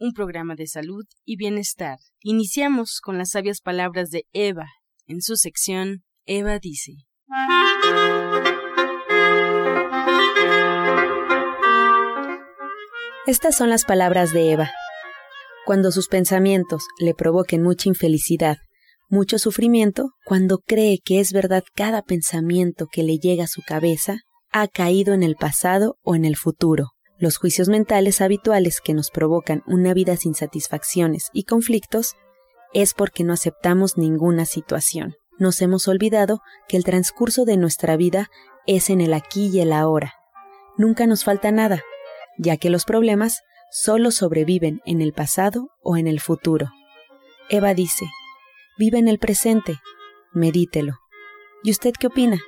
un programa de salud y bienestar. Iniciamos con las sabias palabras de Eva. En su sección, Eva dice. Estas son las palabras de Eva. Cuando sus pensamientos le provoquen mucha infelicidad, mucho sufrimiento, cuando cree que es verdad cada pensamiento que le llega a su cabeza, ha caído en el pasado o en el futuro. Los juicios mentales habituales que nos provocan una vida sin satisfacciones y conflictos es porque no aceptamos ninguna situación. Nos hemos olvidado que el transcurso de nuestra vida es en el aquí y el ahora. Nunca nos falta nada, ya que los problemas solo sobreviven en el pasado o en el futuro. Eva dice, vive en el presente, medítelo. ¿Y usted qué opina?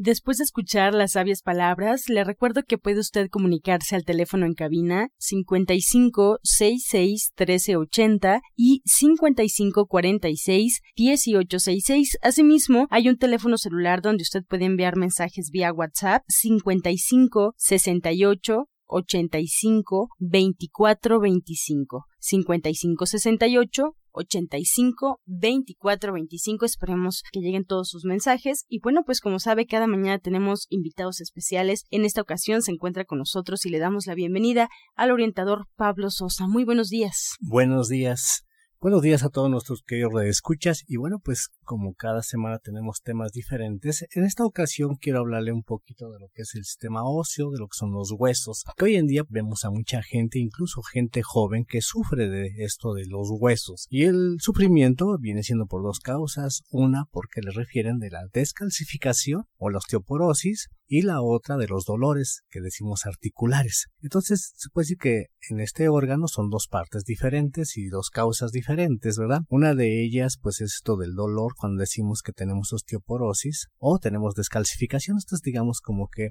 Después de escuchar las sabias palabras, le recuerdo que puede usted comunicarse al teléfono en cabina 55 66 1380 y 55 46 1866. Asimismo, hay un teléfono celular donde usted puede enviar mensajes vía WhatsApp 55 68 85 24 25 55 68 85 24 25. Esperemos que lleguen todos sus mensajes. Y bueno, pues como sabe, cada mañana tenemos invitados especiales. En esta ocasión se encuentra con nosotros y le damos la bienvenida al orientador Pablo Sosa. Muy buenos días. Buenos días. Buenos días a todos nuestros queridos redescuchas y bueno pues como cada semana tenemos temas diferentes, en esta ocasión quiero hablarle un poquito de lo que es el sistema óseo, de lo que son los huesos, que hoy en día vemos a mucha gente, incluso gente joven que sufre de esto de los huesos y el sufrimiento viene siendo por dos causas, una porque le refieren de la descalcificación o la osteoporosis y la otra de los dolores que decimos articulares. Entonces se puede decir que en este órgano son dos partes diferentes y dos causas diferentes, ¿verdad? Una de ellas pues es esto del dolor cuando decimos que tenemos osteoporosis o tenemos descalcificación, esto es digamos como que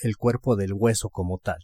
el cuerpo del hueso como tal.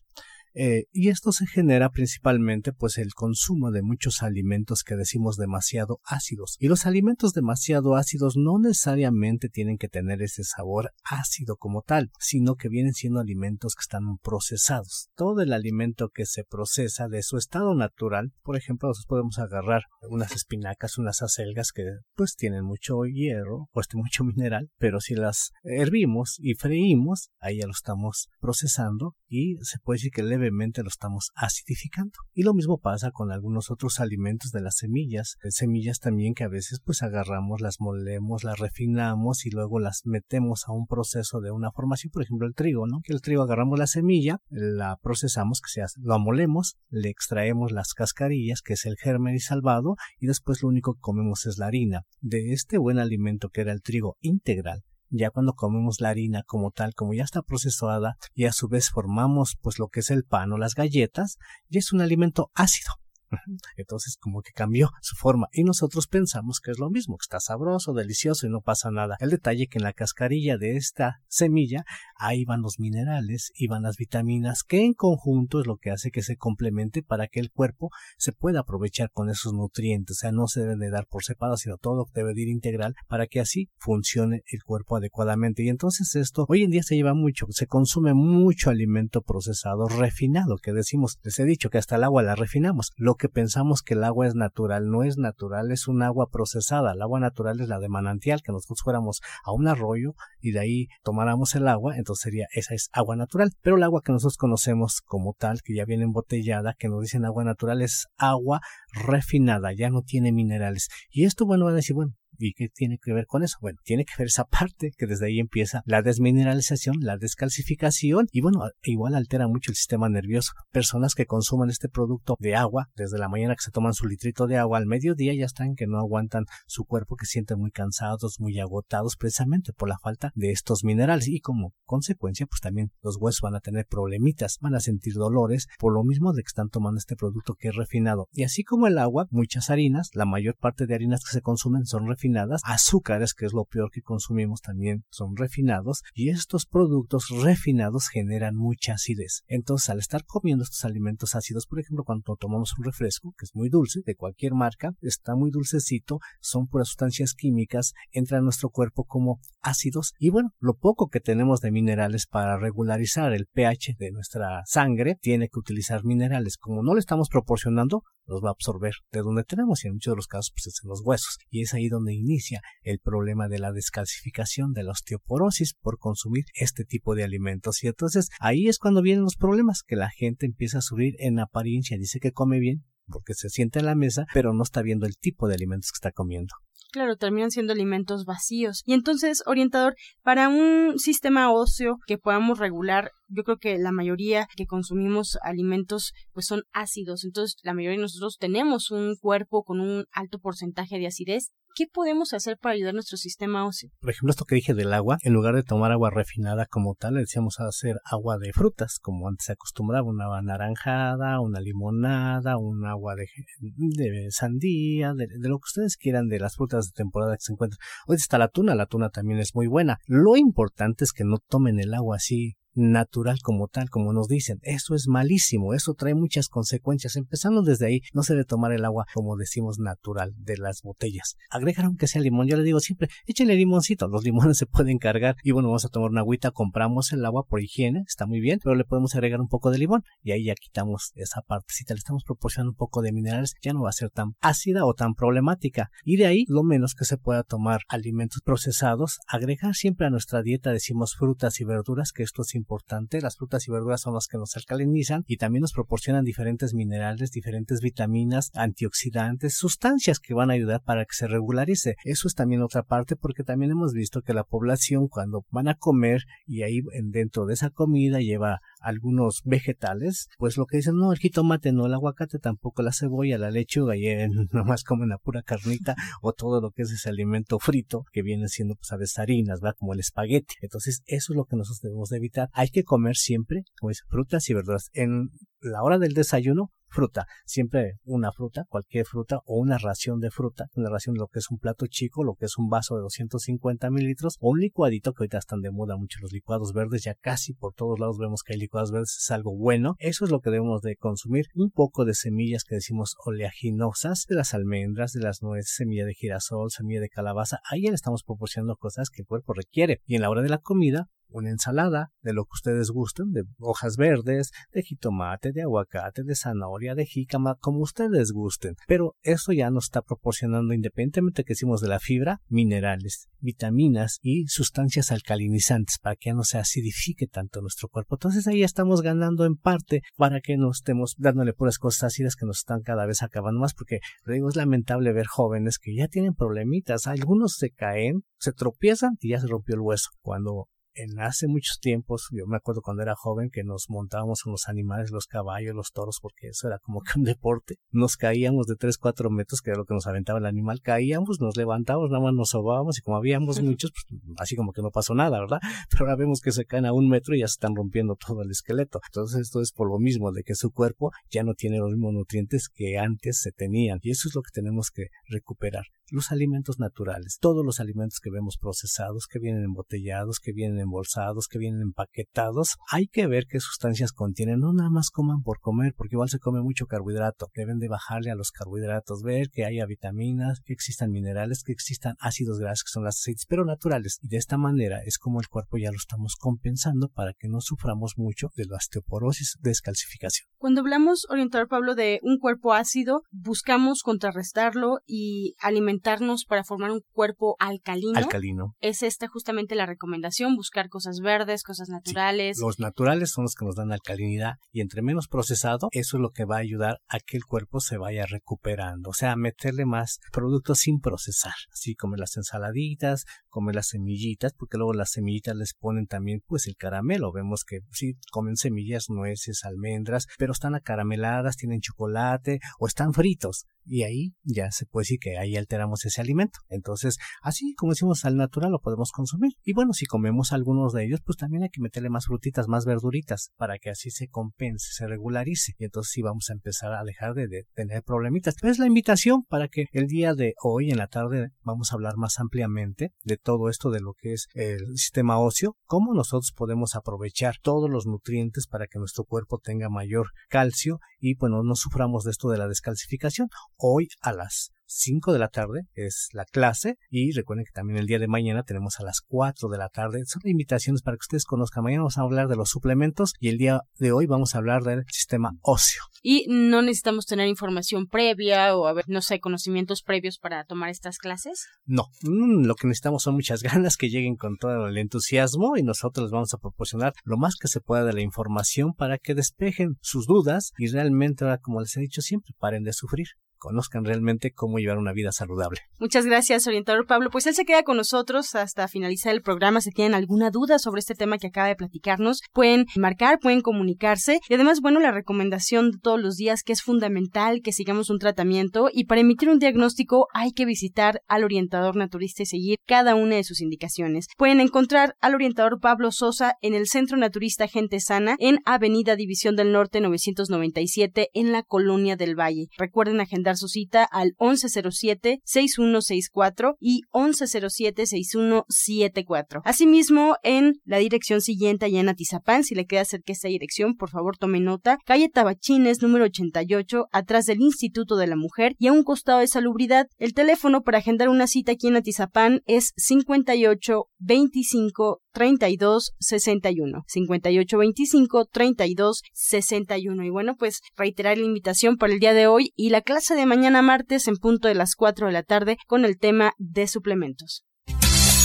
Eh, y esto se genera principalmente pues el consumo de muchos alimentos que decimos demasiado ácidos. Y los alimentos demasiado ácidos no necesariamente tienen que tener ese sabor ácido como tal, sino que vienen siendo alimentos que están procesados. Todo el alimento que se procesa de su estado natural, por ejemplo, nosotros podemos agarrar unas espinacas, unas acelgas que pues tienen mucho hierro, pues mucho mineral, pero si las hervimos y freímos, ahí ya lo estamos procesando y se puede decir que levemente lo estamos acidificando. Y lo mismo pasa con algunos otros alimentos de las semillas, semillas también que a veces pues agarramos, las molemos, las refinamos y luego las metemos a un proceso de una formación, por ejemplo el trigo, ¿no? Que el trigo agarramos la semilla, la procesamos, que sea, lo amolemos, le extraemos las cascarillas, que es el germen y salvado, y después lo único que comemos es la harina. De este buen alimento que era el trigo integral, ya cuando comemos la harina como tal, como ya está procesada y a su vez formamos pues lo que es el pan o las galletas, ya es un alimento ácido. Entonces como que cambió su forma y nosotros pensamos que es lo mismo, que está sabroso, delicioso y no pasa nada. El detalle que en la cascarilla de esta semilla ahí van los minerales y van las vitaminas que en conjunto es lo que hace que se complemente para que el cuerpo se pueda aprovechar con esos nutrientes. O sea, no se deben de dar por separado, sino todo debe de ir integral para que así funcione el cuerpo adecuadamente. Y entonces esto hoy en día se lleva mucho, se consume mucho alimento procesado, refinado, que decimos, les he dicho que hasta el agua la refinamos. Lo que pensamos que el agua es natural, no es natural, es un agua procesada. El agua natural es la de manantial, que nosotros fuéramos a un arroyo y de ahí tomáramos el agua, entonces sería esa es agua natural. Pero el agua que nosotros conocemos como tal, que ya viene embotellada, que nos dicen agua natural, es agua refinada, ya no tiene minerales. Y esto, bueno, van a decir, bueno, ¿Y qué tiene que ver con eso? Bueno, tiene que ver esa parte que desde ahí empieza la desmineralización, la descalcificación y bueno, igual altera mucho el sistema nervioso. Personas que consuman este producto de agua, desde la mañana que se toman su litrito de agua al mediodía ya están que no aguantan su cuerpo, que sienten muy cansados, muy agotados precisamente por la falta de estos minerales y como consecuencia pues también los huesos van a tener problemitas, van a sentir dolores por lo mismo de que están tomando este producto que es refinado. Y así como el agua, muchas harinas, la mayor parte de harinas que se consumen son refinadas, azúcares, que es lo peor que consumimos también son refinados y estos productos refinados generan mucha acidez. Entonces, al estar comiendo estos alimentos ácidos, por ejemplo, cuando tomamos un refresco, que es muy dulce, de cualquier marca, está muy dulcecito, son puras sustancias químicas, entran a nuestro cuerpo como ácidos y bueno, lo poco que tenemos de minerales para regularizar el pH de nuestra sangre, tiene que utilizar minerales. Como no le estamos proporcionando, los va a absorber de donde tenemos y en muchos de los casos pues es en los huesos y es ahí donde inicia el problema de la descalcificación de la osteoporosis por consumir este tipo de alimentos y entonces ahí es cuando vienen los problemas que la gente empieza a subir en apariencia dice que come bien porque se siente en la mesa pero no está viendo el tipo de alimentos que está comiendo Claro, terminan siendo alimentos vacíos. Y entonces, orientador, para un sistema óseo que podamos regular, yo creo que la mayoría que consumimos alimentos pues son ácidos. Entonces, la mayoría de nosotros tenemos un cuerpo con un alto porcentaje de acidez ¿Qué podemos hacer para ayudar nuestro sistema óseo? Por ejemplo, esto que dije del agua, en lugar de tomar agua refinada como tal, le decíamos hacer agua de frutas, como antes se acostumbraba, una naranjada, una limonada, un agua de, de sandía, de, de, lo que ustedes quieran, de las frutas de temporada que se encuentran. Hoy está la tuna, la tuna también es muy buena. Lo importante es que no tomen el agua así natural como tal, como nos dicen. Eso es malísimo, eso trae muchas consecuencias. Empezando desde ahí, no se debe tomar el agua como decimos natural de las botellas. Agregar aunque sea limón, yo le digo siempre, échenle limoncito, los limones se pueden cargar y bueno, vamos a tomar una agüita, compramos el agua por higiene, está muy bien, pero le podemos agregar un poco de limón y ahí ya quitamos esa partecita, le estamos proporcionando un poco de minerales, ya no va a ser tan ácida o tan problemática. Y de ahí, lo menos que se pueda tomar alimentos procesados, agregar siempre a nuestra dieta, decimos frutas y verduras, que esto es importante. Las frutas y verduras son las que nos alcalinizan y también nos proporcionan diferentes minerales, diferentes vitaminas, antioxidantes, sustancias que van a ayudar para que se regularice. Eso es también otra parte porque también hemos visto que la población cuando van a comer y ahí dentro de esa comida lleva algunos vegetales, pues lo que dicen, no, el jitomate no, el aguacate tampoco, la cebolla, la lechuga, y eh, nomás comen la pura carnita o todo lo que es ese alimento frito que viene siendo pues a veces harinas, va como el espagueti. Entonces eso es lo que nosotros debemos de evitar. Hay que comer siempre, como frutas y verduras. En la hora del desayuno, fruta, siempre una fruta, cualquier fruta o una ración de fruta, una ración de lo que es un plato chico, lo que es un vaso de 250 mililitros o un licuadito que ahorita están de moda mucho los licuados verdes, ya casi por todos lados vemos que hay licuados verdes, es algo bueno, eso es lo que debemos de consumir, un poco de semillas que decimos oleaginosas, de las almendras, de las nueces, semilla de girasol, semilla de calabaza, ahí ya le estamos proporcionando cosas que el cuerpo requiere. Y en la hora de la comida una ensalada de lo que ustedes gusten, de hojas verdes, de jitomate, de aguacate, de zanahoria, de jícama, como ustedes gusten. Pero eso ya nos está proporcionando, independientemente que hicimos de la fibra, minerales, vitaminas y sustancias alcalinizantes para que ya no se acidifique tanto nuestro cuerpo. Entonces ahí estamos ganando en parte para que no estemos dándole puras cosas ácidas que nos están cada vez acabando más, porque digo, es lamentable ver jóvenes que ya tienen problemitas. Algunos se caen, se tropiezan y ya se rompió el hueso. Cuando en hace muchos tiempos, yo me acuerdo cuando era joven que nos montábamos en los animales, los caballos, los toros, porque eso era como que un deporte. Nos caíamos de 3, 4 metros, que era lo que nos aventaba el animal, caíamos, nos levantábamos, nada más nos sobábamos y como habíamos muchos, pues así como que no pasó nada, ¿verdad? Pero ahora vemos que se caen a un metro y ya se están rompiendo todo el esqueleto. Entonces esto es por lo mismo, de que su cuerpo ya no tiene los mismos nutrientes que antes se tenían. Y eso es lo que tenemos que recuperar los alimentos naturales, todos los alimentos que vemos procesados, que vienen embotellados, que vienen embolsados, que vienen empaquetados, hay que ver qué sustancias contienen, no nada más coman por comer, porque igual se come mucho carbohidrato, deben de bajarle a los carbohidratos, ver que haya vitaminas, que existan minerales, que existan ácidos grasos, que son las aceites, pero naturales, y de esta manera es como el cuerpo ya lo estamos compensando para que no suframos mucho de la osteoporosis, descalcificación. Cuando hablamos, orientador Pablo, de un cuerpo ácido, buscamos contrarrestarlo y alimentar para formar un cuerpo alcalino. Alcalino. Es esta justamente la recomendación, buscar cosas verdes, cosas naturales. los naturales son los que nos dan alcalinidad y entre menos procesado, eso es lo que va a ayudar a que el cuerpo se vaya recuperando. O sea, meterle más productos sin procesar, así como las ensaladitas, comer las semillitas, porque luego las semillitas les ponen también pues el caramelo. Vemos que sí comen semillas, nueces, almendras, pero están acarameladas, tienen chocolate o están fritos. Y ahí ya se puede decir que ahí alteramos ese alimento. Entonces, así como decimos al natural lo podemos consumir. Y bueno, si comemos algunos de ellos, pues también hay que meterle más frutitas, más verduritas, para que así se compense, se regularice. Y entonces sí vamos a empezar a dejar de, de tener problemitas. Es la invitación para que el día de hoy en la tarde vamos a hablar más ampliamente de todo esto de lo que es el sistema óseo, cómo nosotros podemos aprovechar todos los nutrientes para que nuestro cuerpo tenga mayor calcio y bueno, no suframos de esto de la descalcificación. Hoy a las 5 de la tarde es la clase y recuerden que también el día de mañana tenemos a las 4 de la tarde. Son invitaciones para que ustedes conozcan. Mañana vamos a hablar de los suplementos y el día de hoy vamos a hablar del sistema óseo. Y no necesitamos tener información previa o, a ver, no sé, conocimientos previos para tomar estas clases. No, mm, lo que necesitamos son muchas ganas que lleguen con todo el entusiasmo y nosotros les vamos a proporcionar lo más que se pueda de la información para que despejen sus dudas y realmente, ahora como les he dicho siempre, paren de sufrir conozcan realmente cómo llevar una vida saludable. Muchas gracias, orientador Pablo. Pues él se queda con nosotros hasta finalizar el programa. Si tienen alguna duda sobre este tema que acaba de platicarnos, pueden marcar, pueden comunicarse. Y además, bueno, la recomendación de todos los días que es fundamental que sigamos un tratamiento y para emitir un diagnóstico hay que visitar al orientador naturista y seguir cada una de sus indicaciones. Pueden encontrar al orientador Pablo Sosa en el Centro Naturista Gente Sana en Avenida División del Norte 997 en la Colonia del Valle. Recuerden agendar su cita al 1107-6164 y 1107-6174. Asimismo, en la dirección siguiente allá en Atizapán, si le queda cerca esta dirección, por favor tome nota, calle Tabachines número 88, atrás del Instituto de la Mujer y a un costado de salubridad. El teléfono para agendar una cita aquí en Atizapán es 58 25 32 61 58 25 32 61 y bueno pues reiterar la invitación para el día de hoy y la clase de mañana martes en punto de las 4 de la tarde con el tema de suplementos.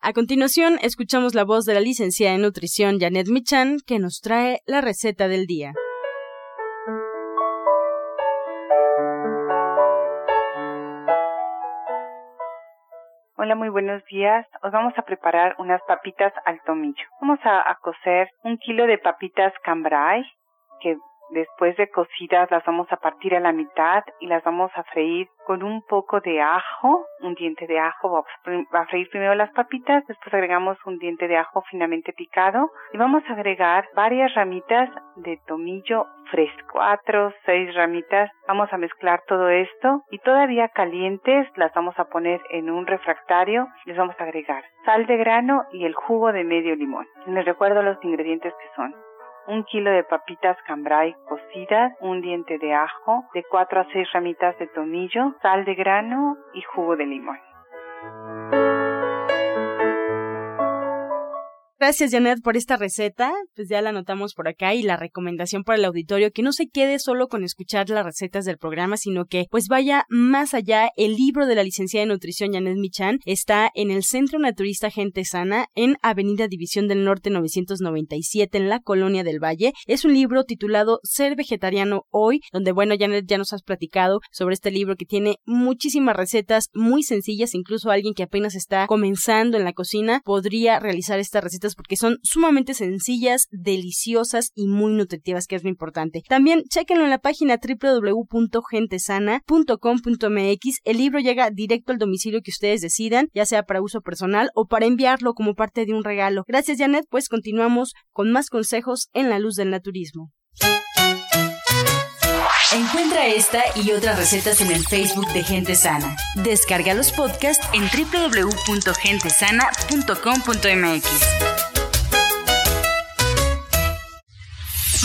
A continuación, escuchamos la voz de la licenciada en nutrición Janet Michan, que nos trae la receta del día. Hola, muy buenos días. Os vamos a preparar unas papitas al tomillo. Vamos a, cocer un kilo de papitas cambrai, que Después de cocidas las vamos a partir a la mitad y las vamos a freír con un poco de ajo, un diente de ajo. Vamos a freír primero las papitas, después agregamos un diente de ajo finamente picado y vamos a agregar varias ramitas de tomillo fresco, cuatro, seis ramitas. Vamos a mezclar todo esto y todavía calientes las vamos a poner en un refractario les vamos a agregar sal de grano y el jugo de medio limón. Les recuerdo los ingredientes que son un kilo de papitas cambrai cocidas, un diente de ajo, de 4 a 6 ramitas de tomillo, sal de grano y jugo de limón. Gracias, Janet, por esta receta. Pues ya la anotamos por acá y la recomendación para el auditorio que no se quede solo con escuchar las recetas del programa, sino que pues vaya más allá. El libro de la licenciada de nutrición Janet Michan está en el Centro Naturista Gente Sana en Avenida División del Norte 997 en la Colonia del Valle. Es un libro titulado Ser vegetariano hoy, donde bueno, Janet ya nos has platicado sobre este libro que tiene muchísimas recetas muy sencillas, incluso alguien que apenas está comenzando en la cocina podría realizar estas recetas porque son sumamente sencillas, deliciosas y muy nutritivas, que es lo importante. También chequenlo en la página www.gentesana.com.mx. El libro llega directo al domicilio que ustedes decidan, ya sea para uso personal o para enviarlo como parte de un regalo. Gracias, Janet. Pues continuamos con más consejos en la luz del naturismo. Encuentra esta y otras recetas en el Facebook de Gente Sana. Descarga los podcasts en www.gentesana.com.mx.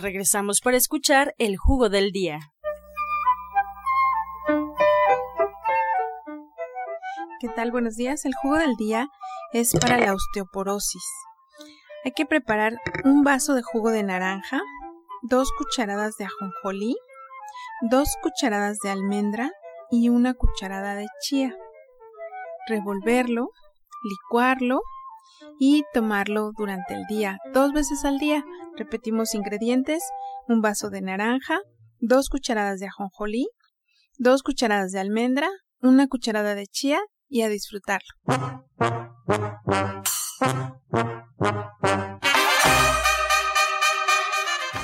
Regresamos para escuchar el jugo del día. ¿Qué tal? Buenos días. El jugo del día es para la osteoporosis. Hay que preparar un vaso de jugo de naranja, dos cucharadas de ajonjolí, dos cucharadas de almendra y una cucharada de chía. Revolverlo, licuarlo y tomarlo durante el día, dos veces al día. Repetimos ingredientes, un vaso de naranja, dos cucharadas de ajonjolí, dos cucharadas de almendra, una cucharada de chía y a disfrutarlo.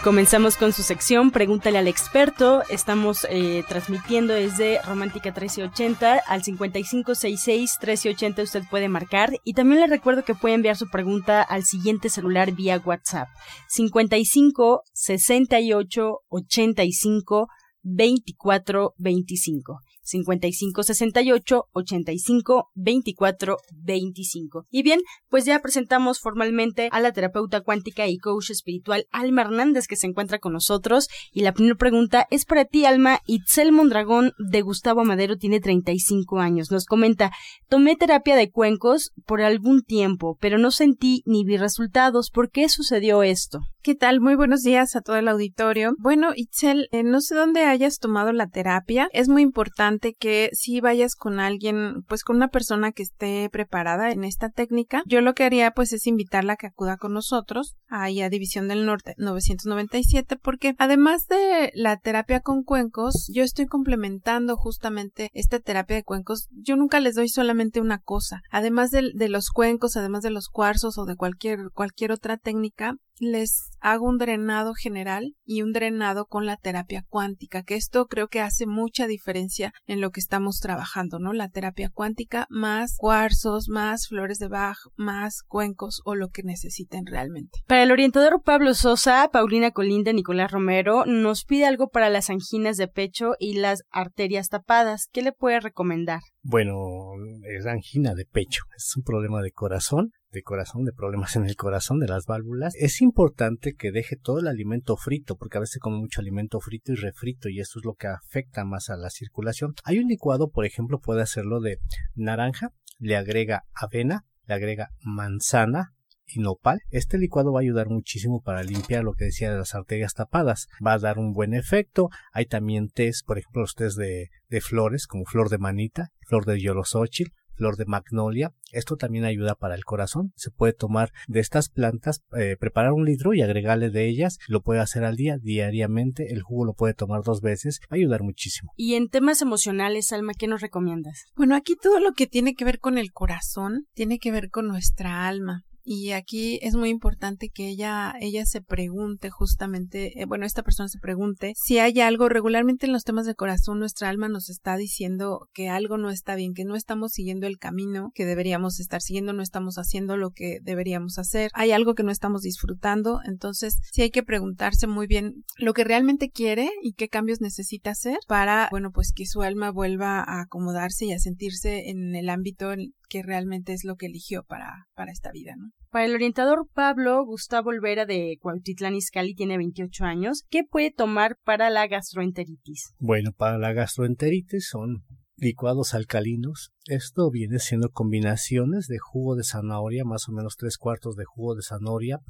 Comenzamos con su sección Pregúntale al experto. Estamos eh, transmitiendo desde Romántica 1380 al 5566 1380 usted puede marcar y también le recuerdo que puede enviar su pregunta al siguiente celular vía WhatsApp 55 68 85 24 25. 55 68 85 24 25. Y bien, pues ya presentamos formalmente a la terapeuta cuántica y coach espiritual Alma Hernández que se encuentra con nosotros. Y la primera pregunta es para ti, Alma. Itzel Mondragón de Gustavo Madero tiene 35 años. Nos comenta, tomé terapia de cuencos por algún tiempo, pero no sentí ni vi resultados. ¿Por qué sucedió esto? ¿Qué tal? Muy buenos días a todo el auditorio. Bueno, Itzel, eh, no sé dónde hayas tomado la terapia. Es muy importante que si vayas con alguien, pues con una persona que esté preparada en esta técnica. Yo lo que haría pues es invitarla a que acuda con nosotros ahí a División del Norte 997 porque además de la terapia con cuencos, yo estoy complementando justamente esta terapia de cuencos. Yo nunca les doy solamente una cosa. Además de, de los cuencos, además de los cuarzos o de cualquier, cualquier otra técnica, les hago un drenado general y un drenado con la terapia cuántica, que esto creo que hace mucha diferencia en lo que estamos trabajando, ¿no? La terapia cuántica más cuarzos, más flores de Bach, más cuencos o lo que necesiten realmente. Para el orientador Pablo Sosa, Paulina Colinda, Nicolás Romero nos pide algo para las anginas de pecho y las arterias tapadas. ¿Qué le puede recomendar? Bueno, es angina de pecho, es un problema de corazón de corazón, de problemas en el corazón, de las válvulas, es importante que deje todo el alimento frito, porque a veces come mucho alimento frito y refrito y eso es lo que afecta más a la circulación. Hay un licuado, por ejemplo, puede hacerlo de naranja, le agrega avena, le agrega manzana, y nopal. Este licuado va a ayudar muchísimo para limpiar lo que decía de las arterias tapadas. Va a dar un buen efecto. Hay también test, por ejemplo, los test de, de flores, como flor de manita, flor de yolosóchil, flor de magnolia. Esto también ayuda para el corazón. Se puede tomar de estas plantas, eh, preparar un litro y agregarle de ellas. Lo puede hacer al día, diariamente. El jugo lo puede tomar dos veces. Va a ayudar muchísimo. Y en temas emocionales, Alma, ¿qué nos recomiendas? Bueno, aquí todo lo que tiene que ver con el corazón tiene que ver con nuestra alma. Y aquí es muy importante que ella, ella se pregunte justamente, eh, bueno, esta persona se pregunte si hay algo. Regularmente en los temas de corazón, nuestra alma nos está diciendo que algo no está bien, que no estamos siguiendo el camino que deberíamos estar siguiendo, no estamos haciendo lo que deberíamos hacer, hay algo que no estamos disfrutando, entonces sí hay que preguntarse muy bien lo que realmente quiere y qué cambios necesita hacer para, bueno, pues que su alma vuelva a acomodarse y a sentirse en el ámbito que realmente es lo que eligió para, para esta vida, ¿no? Para el orientador Pablo Gustavo Olvera de Cuautitlán Izcalli tiene 28 años. ¿Qué puede tomar para la gastroenteritis? Bueno, para la gastroenteritis son licuados alcalinos. Esto viene siendo combinaciones de jugo de zanahoria, más o menos tres cuartos de jugo de zanahoria.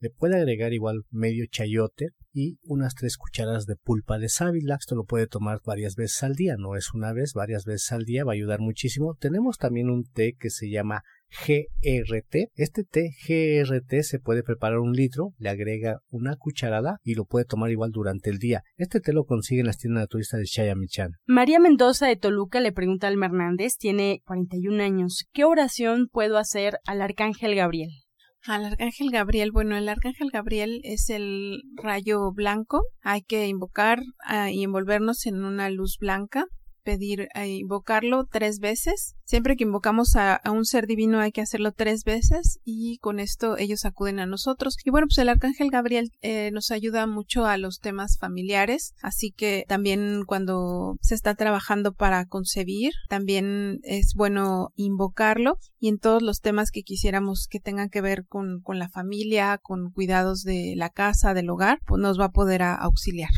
Le puede agregar igual medio chayote y unas tres cucharadas de pulpa de sábila. Esto lo puede tomar varias veces al día, no es una vez, varias veces al día, va a ayudar muchísimo. Tenemos también un té que se llama GRT. Este té GRT se puede preparar un litro, le agrega una cucharada y lo puede tomar igual durante el día. Este té lo consigue en las tiendas naturistas de Chayamichan. María Mendoza de Toluca le pregunta al Hernández, tiene 41 años, ¿qué oración puedo hacer al Arcángel Gabriel? Al arcángel Gabriel, bueno, el arcángel Gabriel es el rayo blanco. Hay que invocar ah, y envolvernos en una luz blanca pedir, e invocarlo tres veces. Siempre que invocamos a, un ser divino hay que hacerlo tres veces y con esto ellos acuden a nosotros. Y bueno, pues el arcángel Gabriel eh, nos ayuda mucho a los temas familiares, así que también cuando se está trabajando para concebir, también es bueno invocarlo y en todos los temas que quisiéramos que tengan que ver con, con la familia, con cuidados de la casa, del hogar, pues nos va a poder auxiliar.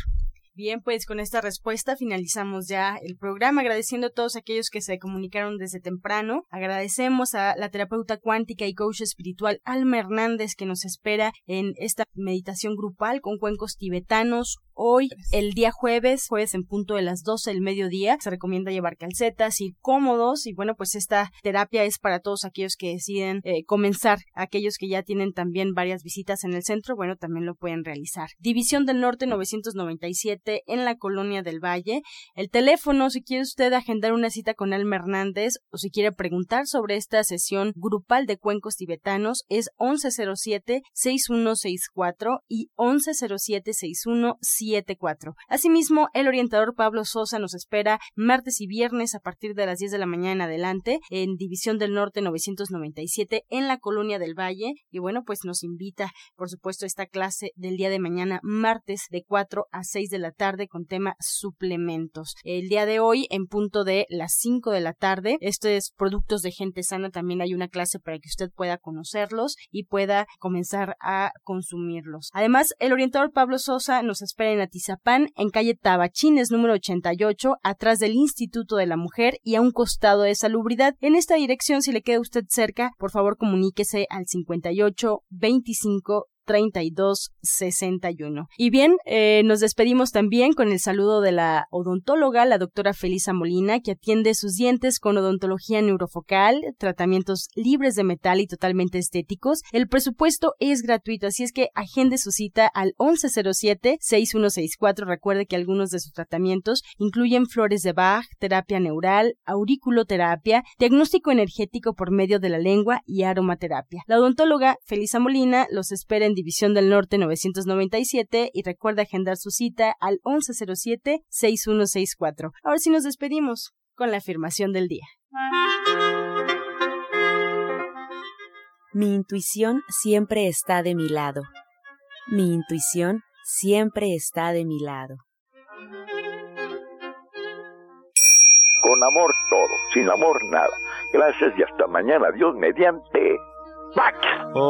Bien, pues con esta respuesta finalizamos ya el programa, agradeciendo a todos aquellos que se comunicaron desde temprano. Agradecemos a la terapeuta cuántica y coach espiritual Alma Hernández que nos espera en esta meditación grupal con cuencos tibetanos hoy, el día jueves, jueves en punto de las 12 del mediodía. Se recomienda llevar calcetas, y cómodos y bueno, pues esta terapia es para todos aquellos que deciden eh, comenzar, aquellos que ya tienen también varias visitas en el centro, bueno, también lo pueden realizar. División del Norte 997 en la Colonia del Valle. El teléfono, si quiere usted agendar una cita con Alma Hernández o si quiere preguntar sobre esta sesión grupal de cuencos tibetanos, es 1107-6164 y 1107-6174. Asimismo, el orientador Pablo Sosa nos espera martes y viernes a partir de las 10 de la mañana en adelante en División del Norte 997 en la Colonia del Valle. Y bueno, pues nos invita, por supuesto, a esta clase del día de mañana, martes de 4 a 6 de la tarde con tema suplementos. El día de hoy, en punto de las 5 de la tarde, estos productos de gente sana, también hay una clase para que usted pueda conocerlos y pueda comenzar a consumirlos. Además, el orientador Pablo Sosa nos espera en Atizapán, en calle Tabachines número 88, atrás del Instituto de la Mujer y a un costado de Salubridad. En esta dirección, si le queda usted cerca, por favor comuníquese al 58 25 3261. Y bien, eh, nos despedimos también con el saludo de la odontóloga, la doctora Felisa Molina, que atiende sus dientes con odontología neurofocal, tratamientos libres de metal y totalmente estéticos. El presupuesto es gratuito, así es que agende su cita al 1107-6164. Recuerde que algunos de sus tratamientos incluyen flores de Bach, terapia neural, auriculoterapia, diagnóstico energético por medio de la lengua y aromaterapia. La odontóloga Felisa Molina los espera en División del Norte 997 y recuerda agendar su cita al 1107-6164. Ahora sí nos despedimos con la afirmación del día. Mi intuición siempre está de mi lado. Mi intuición siempre está de mi lado. Con amor todo, sin amor nada. Gracias y hasta mañana. Dios mediante. Pax. O